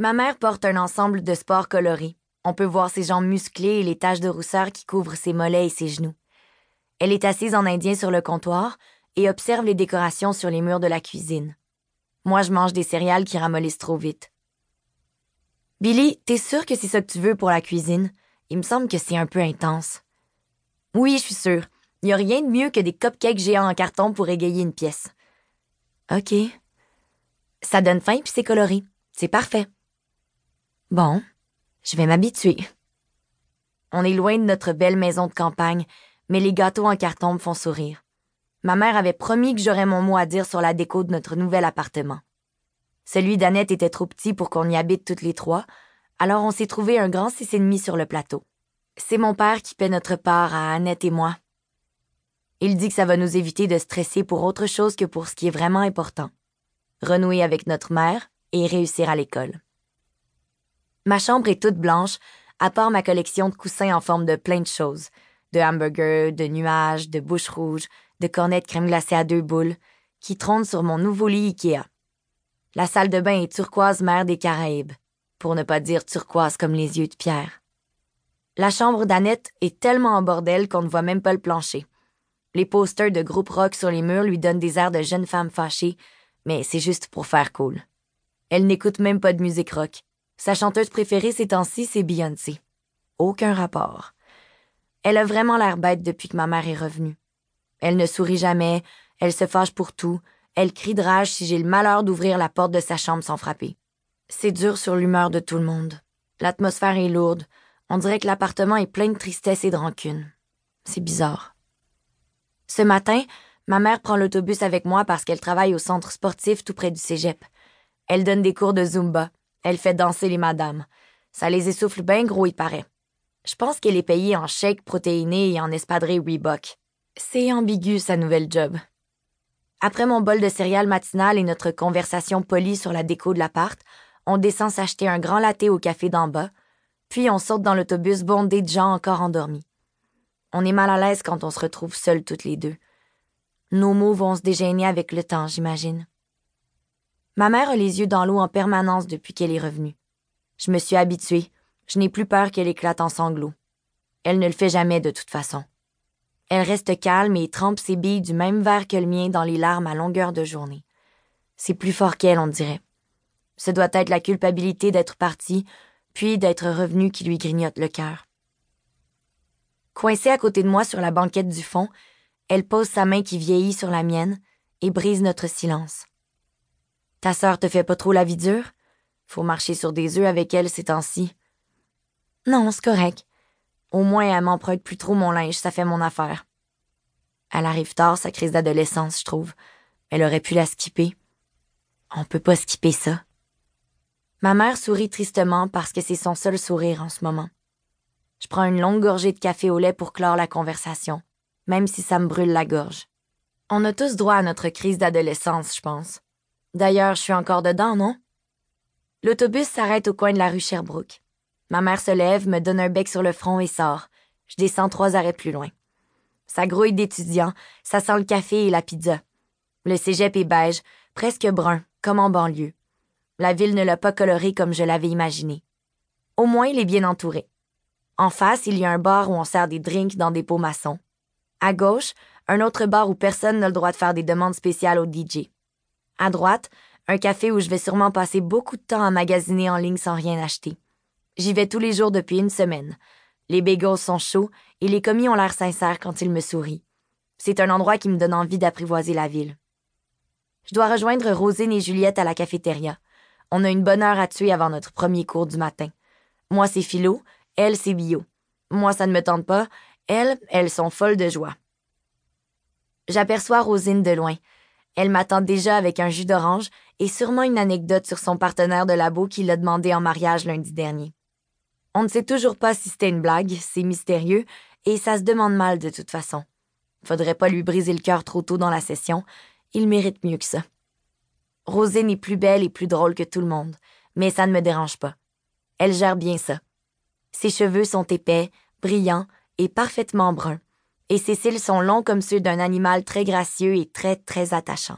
Ma mère porte un ensemble de sports colorés. On peut voir ses jambes musclées et les taches de rousseur qui couvrent ses mollets et ses genoux. Elle est assise en indien sur le comptoir et observe les décorations sur les murs de la cuisine. Moi, je mange des céréales qui ramollissent trop vite. Billy, t'es sûr que c'est ça que tu veux pour la cuisine? Il me semble que c'est un peu intense. Oui, je suis sûre. Il n'y a rien de mieux que des cupcakes géants en carton pour égayer une pièce. OK. Ça donne faim puis c'est coloré. C'est parfait. Bon, je vais m'habituer. On est loin de notre belle maison de campagne, mais les gâteaux en carton me font sourire. Ma mère avait promis que j'aurais mon mot à dire sur la déco de notre nouvel appartement. Celui d'Annette était trop petit pour qu'on y habite toutes les trois, alors on s'est trouvé un grand six et demi sur le plateau. C'est mon père qui paie notre part à Annette et moi. Il dit que ça va nous éviter de stresser pour autre chose que pour ce qui est vraiment important. Renouer avec notre mère et réussir à l'école. Ma chambre est toute blanche, à part ma collection de coussins en forme de plein de choses. De hamburgers, de nuages, de bouches rouges, de cornets de crème glacée à deux boules, qui trônent sur mon nouveau lit Ikea. La salle de bain est turquoise mer des Caraïbes, pour ne pas dire turquoise comme les yeux de Pierre. La chambre d'Annette est tellement en bordel qu'on ne voit même pas le plancher. Les posters de groupe rock sur les murs lui donnent des airs de jeune femme fâchée, mais c'est juste pour faire cool. Elle n'écoute même pas de musique rock. Sa chanteuse préférée ces temps-ci, c'est Beyoncé. Aucun rapport. Elle a vraiment l'air bête depuis que ma mère est revenue. Elle ne sourit jamais, elle se fâche pour tout, elle crie de rage si j'ai le malheur d'ouvrir la porte de sa chambre sans frapper. C'est dur sur l'humeur de tout le monde. L'atmosphère est lourde. On dirait que l'appartement est plein de tristesse et de rancune. C'est bizarre. Ce matin, ma mère prend l'autobus avec moi parce qu'elle travaille au centre sportif tout près du cégep. Elle donne des cours de Zumba. Elle fait danser les madames. Ça les essouffle bien gros, il paraît. Je pense qu'elle est payée en chèques protéinés et en espadrilles Reebok. C'est ambigu, sa nouvelle job. Après mon bol de céréales matinales et notre conversation polie sur la déco de l'appart, on descend s'acheter un grand latte au café d'en bas, puis on saute dans l'autobus bondé de gens encore endormis. On est mal à l'aise quand on se retrouve seuls toutes les deux. Nos mots vont se dégêner avec le temps, j'imagine. Ma mère a les yeux dans l'eau en permanence depuis qu'elle est revenue. Je me suis habituée. Je n'ai plus peur qu'elle éclate en sanglots. Elle ne le fait jamais de toute façon. Elle reste calme et trempe ses billes du même verre que le mien dans les larmes à longueur de journée. C'est plus fort qu'elle, on dirait. Ce doit être la culpabilité d'être partie, puis d'être revenue qui lui grignote le cœur. Coincée à côté de moi sur la banquette du fond, elle pose sa main qui vieillit sur la mienne et brise notre silence. Ta sœur te fait pas trop la vie dure? Faut marcher sur des œufs avec elle ces temps-ci. Non, c'est correct. Au moins, elle m'emprunte plus trop mon linge, ça fait mon affaire. Elle arrive tard, sa crise d'adolescence, je trouve. Elle aurait pu la skipper. On peut pas skipper ça. Ma mère sourit tristement parce que c'est son seul sourire en ce moment. Je prends une longue gorgée de café au lait pour clore la conversation, même si ça me brûle la gorge. On a tous droit à notre crise d'adolescence, je pense. D'ailleurs, je suis encore dedans, non? L'autobus s'arrête au coin de la rue Sherbrooke. Ma mère se lève, me donne un bec sur le front et sort. Je descends trois arrêts plus loin. Ça grouille d'étudiants, ça sent le café et la pizza. Le cégep est beige, presque brun, comme en banlieue. La ville ne l'a pas coloré comme je l'avais imaginé. Au moins, il est bien entouré. En face, il y a un bar où on sert des drinks dans des pots maçons. À gauche, un autre bar où personne n'a le droit de faire des demandes spéciales au DJ. À droite, un café où je vais sûrement passer beaucoup de temps à magasiner en ligne sans rien acheter. J'y vais tous les jours depuis une semaine. Les bagels sont chauds et les commis ont l'air sincères quand ils me sourient. C'est un endroit qui me donne envie d'apprivoiser la ville. Je dois rejoindre Rosine et Juliette à la cafétéria. On a une bonne heure à tuer avant notre premier cours du matin. Moi, c'est philo, elle, c'est bio. Moi, ça ne me tente pas. Elles, elles sont folles de joie. J'aperçois Rosine de loin. Elle m'attend déjà avec un jus d'orange et sûrement une anecdote sur son partenaire de labo qui l'a demandé en mariage lundi dernier. On ne sait toujours pas si c'était une blague, c'est mystérieux, et ça se demande mal de toute façon. Faudrait pas lui briser le cœur trop tôt dans la session, il mérite mieux que ça. Rosine est plus belle et plus drôle que tout le monde, mais ça ne me dérange pas. Elle gère bien ça. Ses cheveux sont épais, brillants et parfaitement bruns et ses cils sont longs comme ceux d'un animal très gracieux et très, très attachant.